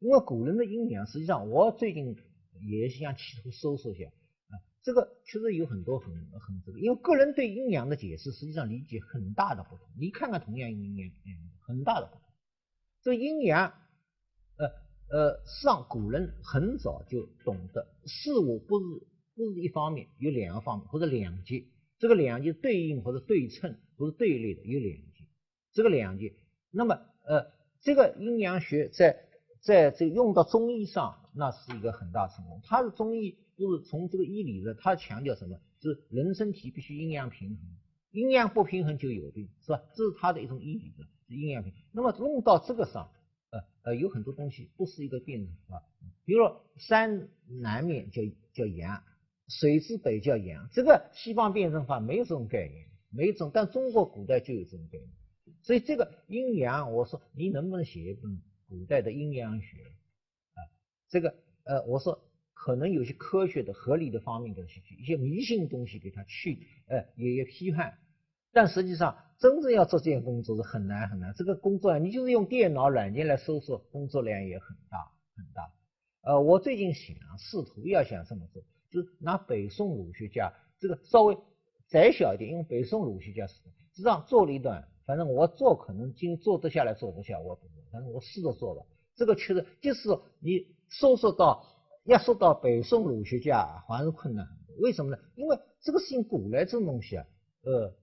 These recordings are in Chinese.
因为古人的阴阳，实际上我最近也想企图搜索一下啊，这个确实有很多很很这个，因为个人对阴阳的解释实际上理解很大的不同。你看看同样阴阳，嗯，很大的不同。这阴阳，呃呃，上古人很早就懂得事物不是不是一方面，有两个方面或者两极，这个两极对应或者对称或者对立的有两极，这个两极，那么呃，这个阴阳学在。在这用到中医上，那是一个很大成功。他的中医不是从这个医理的，他强调什么？就是人身体必须阴阳平衡，阴阳不平衡就有病，是吧？这是他的一种医理的，阴阳平衡。那么用到这个上，呃呃，有很多东西不是一个辩证法。比如说山南面叫叫阳，水之北叫阳，这个西方辩证法没有这种概念，没有这种，但中国古代就有这种概念。所以这个阴阳，我说你能不能写一本？古代的阴阳学啊，这个呃，我说可能有些科学的、合理的方面给它去一些迷信东西给它去，呃，也也批判。但实际上，真正要做这件工作是很难很难。这个工作啊，你就是用电脑软件来搜索，工作量也很大很大。呃，我最近想试图要想这么做，就是拿北宋儒学家这个稍微窄小一点，用北宋儒学家实际上做了一段。反正我做可能今做得下来做不下，我不反正我试着做了。这个确实就是你搜索到要说到北宋儒学家还是困难。为什么呢？因为这个事情古来这种东西啊，呃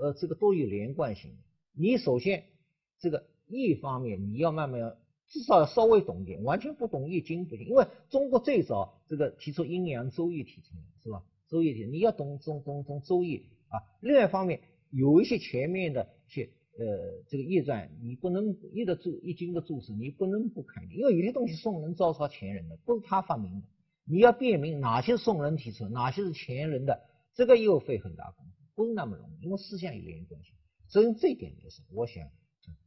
呃，这个都有连贯性。你首先这个一方面你要慢慢要至少要稍微懂点，完全不懂易经不行。因为中国最早这个提出阴阳周易提出来是吧？周易题你要懂懂懂懂周易啊。另外一方面。有一些前面的些呃这个易传，你不能易的注易经的注释，你不能不看，因为有些东西宋人照抄前人的，不是他发明的，你要辨明哪些宋人提出，哪些是前人的，这个又费很大功夫，不是那么容易，因为思想有连贯性。所以这一点就是，我想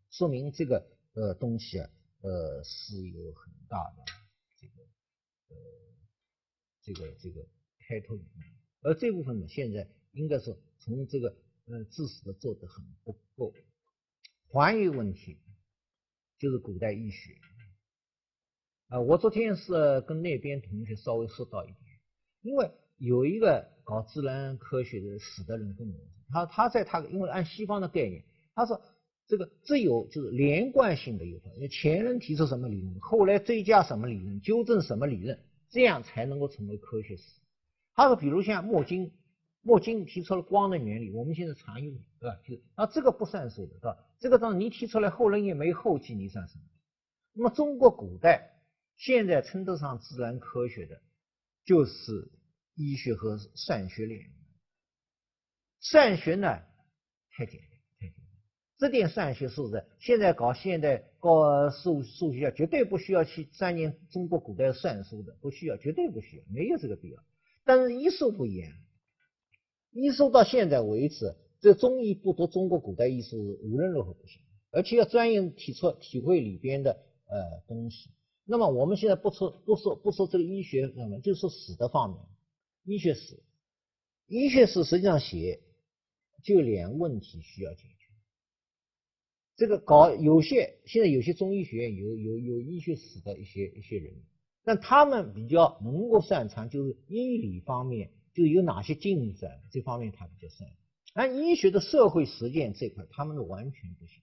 说明这个呃东西啊，呃是有很大的这个呃这个这个开拓而这部分呢，现在应该是从这个。呃，知识的做得很不够。还原问题就是古代医学啊，我昨天是跟那边同学稍微说到一点，因为有一个搞自然科学的死的人跟我说，他他在他因为按西方的概念，他说这个只有就是连贯性的有因为前人提出什么理论，后来追加什么理论，纠正什么理论，这样才能够成为科学史。他说，比如像墨经。墨经提出了光的原理，我们现在常用，对吧？就啊，这个不算数的，是吧？这个当你提出来，后人也没后继，你算什么？那么中国古代现在称得上自然科学的，就是医学和算学两算学呢，太简单，太简单。这点算学是不是现在搞现代搞数数学绝对不需要去钻研中国古代算术的，不需要，绝对不需要，没有这个必要。但是医术不一样。医术到现在为止，这中医不读中国古代医术，无论如何不行，而且要专业提出体会里边的呃东西。那么我们现在不说不说不说这个医学方面，就说史的方面，医学史，医学史实际上写就两个问题需要解决。这个搞有些现在有些中医学院有有有医学史的一些一些人，但他们比较能够擅长就是医理方面。就有哪些进展这方面他比较擅长，而医学的社会实践这块，他们完全不行，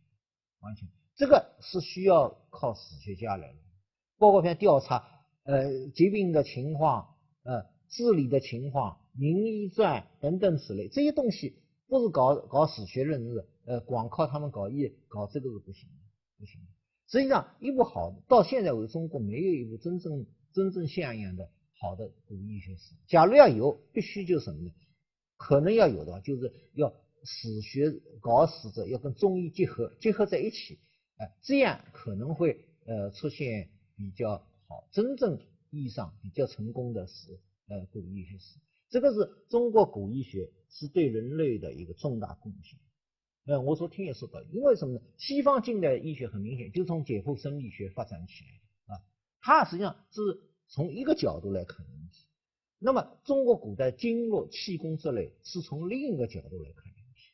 完全这个是需要靠史学家来的，包括像调查呃疾病的情况、呃治理的情况、名医传等等此类这些东西，不是搞搞史学认知，呃光靠他们搞医搞这个是不行的，不行。实际上一部好到现在为止，中国没有一部真正真正像样的。好的古医学史，假如要有，必须就什么呢？可能要有的话，就是要史学搞史者要跟中医结合，结合在一起，哎，这样可能会呃出现比较好，真正意义上比较成功的是呃古医学史。这个是中国古医学是对人类的一个重大贡献。嗯，我昨天也说到，因为什么呢？西方近代医学很明显就从解剖生理学发展起来的啊，它实际上是。从一个角度来看问题，那么中国古代经络、气功这类是从另一个角度来看问题。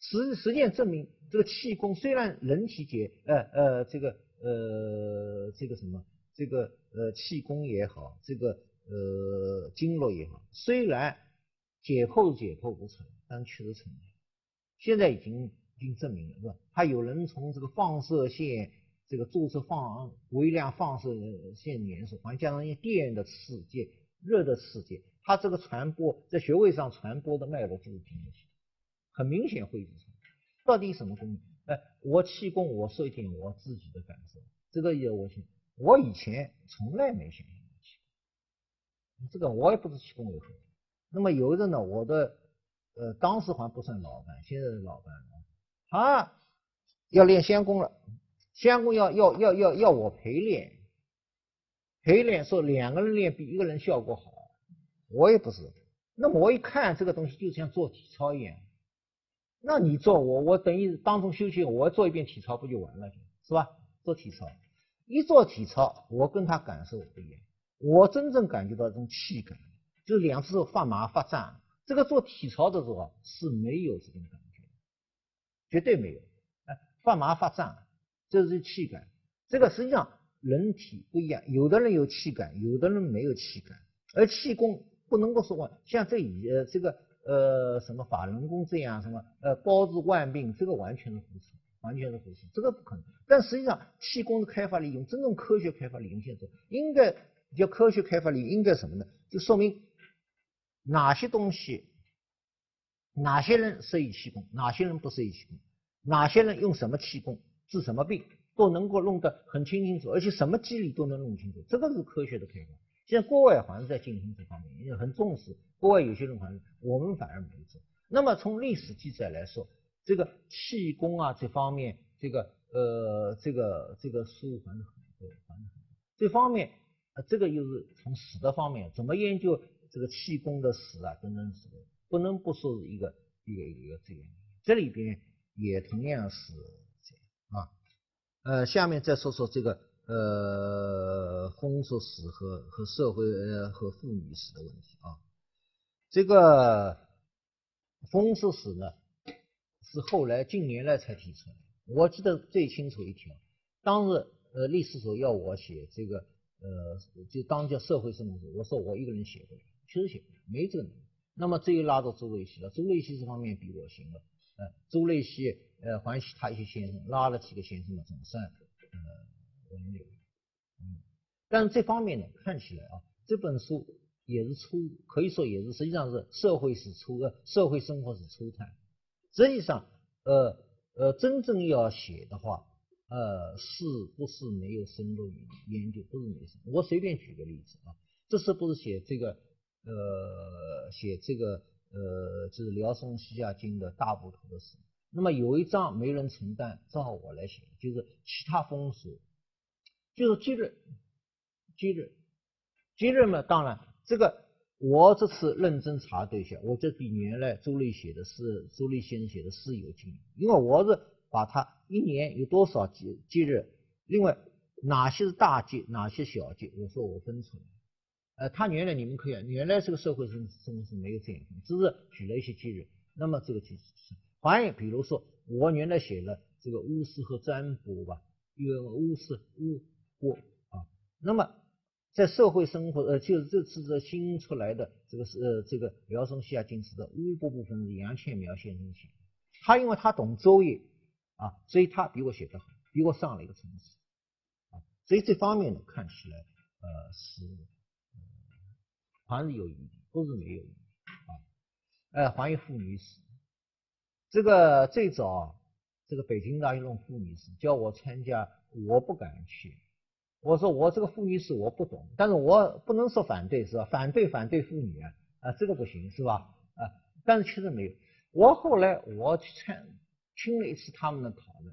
实实践证明，这个气功虽然人体解，呃呃，这个呃这个什么，这个呃气功也好，这个呃经络也好，虽然解剖解剖不出来，但确实存在。现在已经已经证明了，是吧？还有人从这个放射线这个注射放微量放射线元素，还加上一电的刺激、热的刺激，它这个传播在穴位上传播的脉络就是平衡性，很明显会是到底什么功能？哎，我气功我说一点我自己的感受，这个也我信，我以前从来没想过气功，这个我也不是气功为何。那么有的呢，我的。呃，当时还不算老板，现在是老板了。他要练仙功了，相公要要要要要我陪练，陪练说两个人练比一个人效果好，我也不是。那么我一看这个东西就像做体操一样，那你做我我等于当中休息，我做一遍体操不就完了，是吧？做体操，一做体操，我跟他感受不一样，我真正感觉到这种气感，就两只手发麻发胀。这个做体操的时候是没有这种感觉，绝对没有。哎，发麻发胀，这是气感。这个实际上人体不一样，有的人有气感，有的人没有气感。而气功不能够说像这以呃这个呃什么法轮功这样什么呃包治万病，这个完全是胡扯，完全是胡扯，这个不可能。但实际上气功的开发利用，真正科学开发利用现在应该叫科学开发利用，应该什么呢？就说明。哪些东西，哪些人适宜气功，哪些人不适宜气功，哪些人用什么气功治什么病，都能够弄得很清清楚，而且什么机理都能弄清楚，这个是科学的开发。现在国外好像在进行这方面，也很重视。国外有些人好像，我们反而没做。那么从历史记载来说，这个气功啊这方面，这个呃这个这个书还是很多，还是很多。这方面，这个又是从史的方面怎么研究？这个气功的史啊，等等史，不能不说是一个一个一个这样。这里边也同样是啊。呃，下面再说说这个呃风俗史和和社会呃和妇女史的问题啊。这个风俗史呢，是后来近年来才提出来。我记得最清楚一条，当时呃历史所要我写这个呃就当叫社会生活，我说我一个人写不了。确实写不了，没这个能力。那么只有拉到朱雷西了，朱雷西这方面比我行了。呃，朱雷西呃，还其他一些先生拉了几个先生嘛，总算呃稳有。嗯，但是这方面呢，看起来啊，这本书也是初，可以说也是实际上是社会是初呃社会生活是初探。实际上呃呃，真正要写的话，呃，是不是没有深入研究？不是没有。我随便举个例子啊，这是不是写这个？呃，写这个呃，就是辽宋西夏经的大部头的事。那么有一章没人承担，正好我来写，就是其他风俗，就是节日，节日，节日嘛。当然，这个我这次认真查对一下，我这比原来朱立写的是朱立先生写的是有劲，因为我是把他一年有多少节节日，另外哪些是大节，哪些小节，我说我分出来。呃，他原来你们可以，原来这个社会生生活是没有这样，只是举了一些节日。那么这个就是，还比如说我原来写了这个巫师和占卜吧，因为巫师巫卜啊。那么在社会生活，呃，就是这次这新出来的这个是呃这个辽宋西亚经史的巫卜部分是杨倩苗先生写的，他因为他懂周易啊，所以他比我写的好，比我上了一个层次啊。所以这方面呢，看起来呃是。还是有意义，不是没有意义啊！哎，还有妇女史，这个最早这个北京大学弄妇女史，叫我参加，我不敢去。我说我这个妇女史我不懂，但是我不能说反对是吧？反对反对妇女啊啊，这个不行是吧？啊，但是确实没有。我后来我去参听了一次他们的讨论，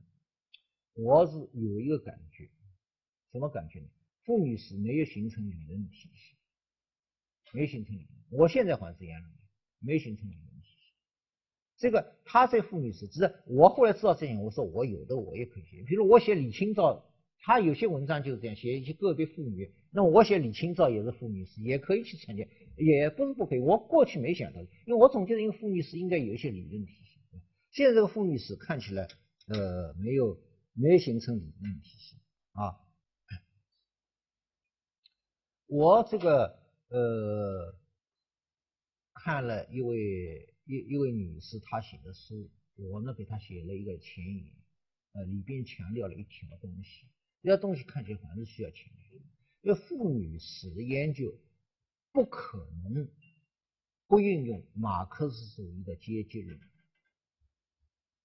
我是有一个感觉，什么感觉呢？妇女史没有形成理论体系。没形成理论，我现在还是一样的，没形成理论体系。这个他这妇女史，只是我后来知道这点，我说我有的我也可以写。比如我写李清照，他有些文章就是这样写一些个别妇女，那我写李清照也是妇女史，也可以去参加，也不是不可以。我过去没想到，因为我总觉得一个妇女史应该有一些理论体系。现在这个妇女史看起来，呃，没有没形成理论体系啊。我这个呃看了一位一一位女士她写的书，我呢给她写了一个前言，呃里边强调了一条东西，这条东西看起来还是需要强调，因为妇女史的研究不可能不运用马克思主义的阶级论，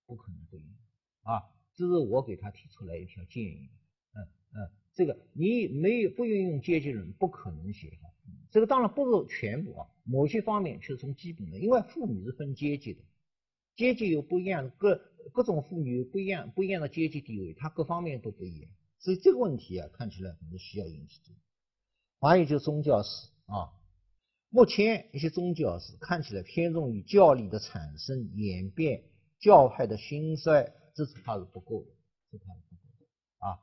不可能不运用啊，这是我给她提出来一条建议，嗯嗯。这个你没有不运用阶级论，不可能写好。这个当然不是全部啊，某些方面却是从基本的，因为妇女是分阶级的，阶级有不一样，各各种妇女不一样不一样的阶级地位，它各方面都不一样。所以这个问题啊，看起来可能需要引起注意。还有就是宗教史啊，目前一些宗教史看起来偏重于教理的产生、演变、教派的兴衰，这是它是不够的，这是它是不够的啊，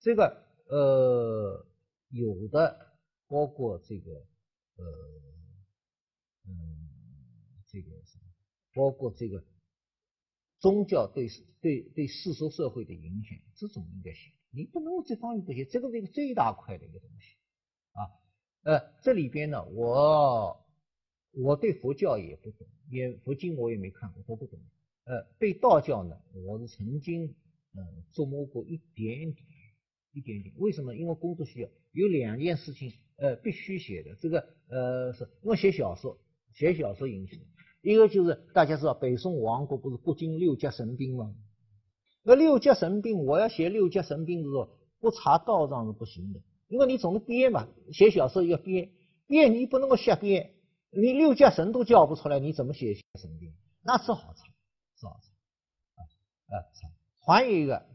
这个。呃，有的包括这个，呃，嗯，这个什么，包括这个宗教对对对世俗社会的影响，这种应该写。你不能这方面不写，这个是一个最大块的一个东西啊。呃，这里边呢，我我对佛教也不懂，也佛经我也没看过，都不懂。呃，对道教呢，我是曾经嗯琢磨过一点点。一点点，为什么？因为工作需要，有两件事情，呃，必须写的。这个，呃，是因为写小说，写小说引起的。一个就是大家知道，北宋亡国不是不经六甲神兵吗？那六甲神兵，我要写六甲神兵的时候，不查道章是不行的，因为你总是编嘛，写小说要编，编你不能够瞎编，你六甲神都叫不出来，你怎么写神兵？那只好查，只好查，啊查。还有一个，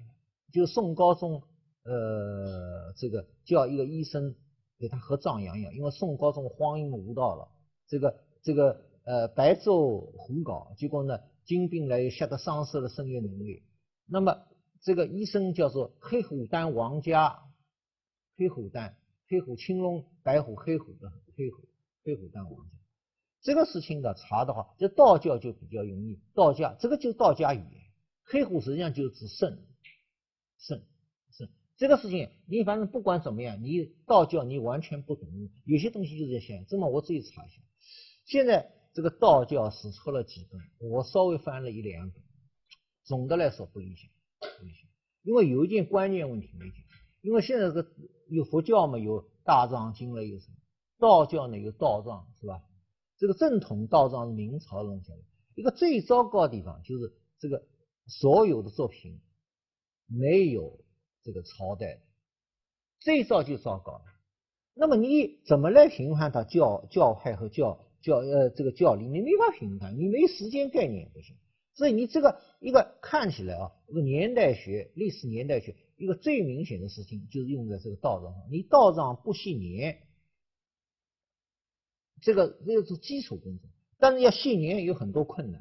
就是宋高宗。呃，这个叫一个医生给他喝壮阳药，因为宋高宗荒淫无道了，这个这个呃白昼胡搞，结果呢金兵来吓得丧失了生育能力。那么这个医生叫做黑虎丹王家，黑虎丹，黑虎青龙白虎黑虎的黑虎黑虎丹王家。这个事情的查的话，这道教就比较容易，道家这个就道家语言，黑虎实际上就是指肾肾。这个事情，你反正不管怎么样，你道教你完全不懂，有些东西就是这样。这么我自己查一下，现在这个道教史出了几本，我稍微翻了一两本，总的来说不理想，不理想。因为有一件关键问题没解，因为现在这个有佛教嘛，有大藏经了，有什么？道教呢有道藏，是吧？这个正统道藏是明朝弄下来，一个最糟糕的地方就是这个所有的作品没有。这个朝代最早就糟糕了，那么你怎么来评判它教教派和教教呃这个教理？你没法评判，你没时间概念不行。所以你这个一个看起来啊，这个年代学、历史年代学一个最明显的事情就是用在这个道上。你道上不系年，这个这个是基础工作，但是要系年有很多困难。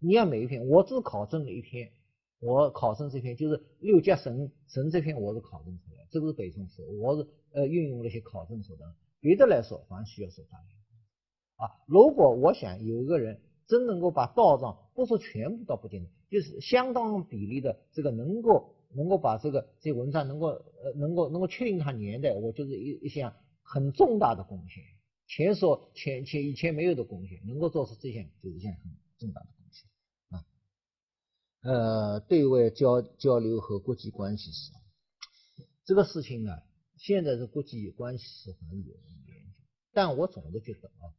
你要每一篇，我只考证了一篇。我考证这篇就是六甲神神这篇，我是考证出来，这个是北宋史，我是呃运用了一些考证手段。别的来说，还需要手段。啊，如果我想有一个人真能够把道藏，不说全部到不见就是相当比例的这个能够能够把这个这文章能够呃能够能够确定它年代，我就是一一项很重大的贡献，前所前前以前没有的贡献，能够做出这项就是一项很重大的。呃，对外交交流和国际关系史，这个事情呢，现在的国际关系史还是有人研究，但我总的觉得啊，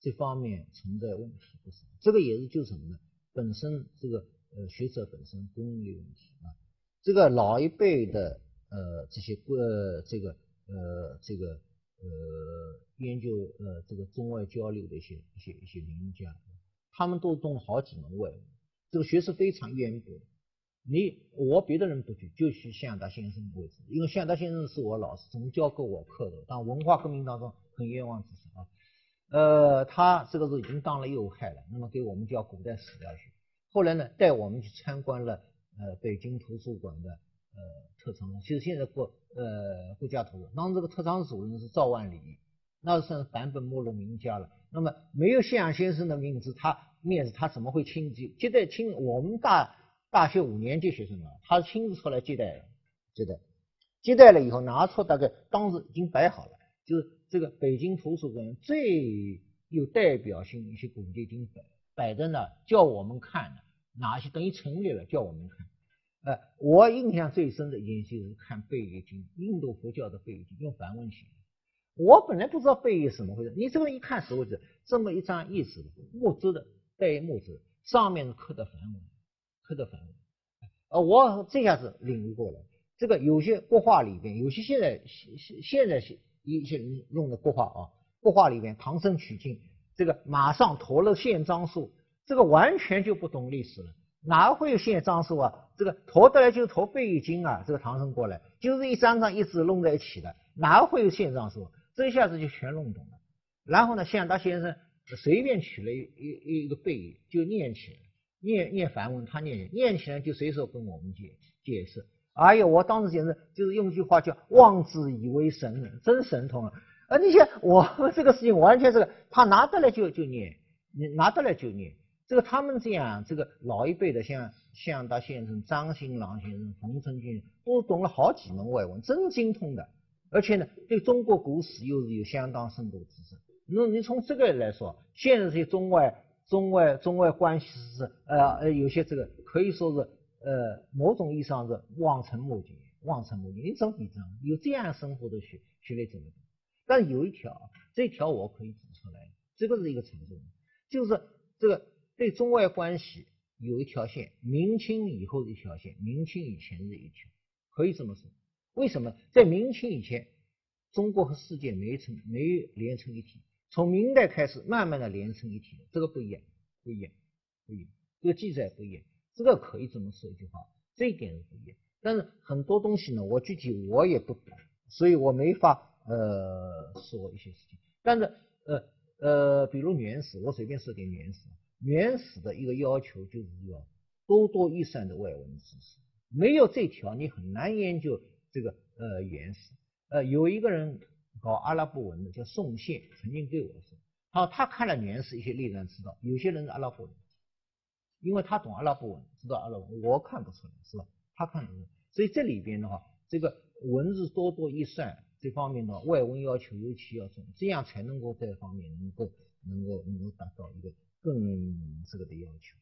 这方面存在问题不少。这个也是就什么呢？本身这个呃学者本身功力问题啊，这个老一辈的呃这些呃这个呃这个呃研究呃这个中外交流的一些一些一些名家，他们都懂好几门外语。这个学识非常渊博，你我别的人不举，就举向达先生为止，因为向达先生是我老师，总教过我课的，当文化革命当中很冤枉之事啊。呃，他这个是已经当了右派了，那么给我们教古代史料学，后来呢带我们去参观了呃北京图书馆的呃特藏，其实现在国呃国家图书馆，当时这个特藏主任是赵万里，那算是版本没落名家了。那么没有向先生的名字，他。面子他怎么会亲自接待亲？我们大大学五年级学生啊，他亲自出来接待接待接待了以后拿出大概当时已经摆好了，就是这个北京图书馆最有代表性一些古籍经摆摆在那，叫我们看的，哪些等于陈列了，叫我们看。呃，我印象最深的一件事是看《贝叶经》，印度佛教的《贝叶经》，用梵文写的。我本来不知道贝叶怎么回事，你这个一看是为止，这么一张意思木质的带木质，上面刻的梵文，刻的梵文。呃，我这下子领悟过来，这个有些国画里边，有些现在现现现在一些人用的国画啊，国画里边唐僧取经，这个马上驮了宪章书，这个完全就不懂历史了。哪会有宪章书啊？这个驮得来就是驮背经啊，这个唐僧过来就是一张张一纸弄在一起的，哪会有宪章书？这一下子就全弄懂了。然后呢，向达先生随便取了一一一个背就念起来，念念梵文，他念念起来就随手跟我们解解释。哎呀，我当时简直就是用一句话叫望之以为神，真神通啊！啊那些我们这个事情完全是他拿得来就就念，拿得来就念。这个他们这样，这个老一辈的，像向达先生、张新郎先生、冯承俊，都懂了好几门外文，真精通的。而且呢，对中国古史又是有相当深度的知识。那你从这个来说，现在这些中外、中外、中外关系是呃呃，有些这个可以说是呃某种意义上是望尘莫及，望尘莫及。你怎么比这样？有这样生活的学学历怎么？但有一条，这条我可以指出来，这个是一个程度，就是这个。对中外关系有一条线，明清以后的一条线，明清以前的一条，可以这么说。为什么在明清以前，中国和世界没成没连成一体？从明代开始，慢慢的连成一体这个不一样，不一样，不一样。这个记载不一样，这个可以这么说一句话，这一点是不一样。但是很多东西呢，我具体我也不懂，所以我没法呃说一些事情。但是呃呃，比如原始，我随便说点原始。原始的一个要求就是要多多益善的外文知识，没有这条你很难研究这个呃原始。呃，有一个人搞阿拉伯文的叫宋宪，曾经对我说，好，他看了原始一些历史知道有些人是阿拉伯文，因为他懂阿拉伯文，知道阿拉伯文，我看不出来，是吧？他看出来，所以这里边的话，这个文字多多益善这方面的外文要求尤其要重，这样才能够这方面能够能够能够达到一个。更这个的要求。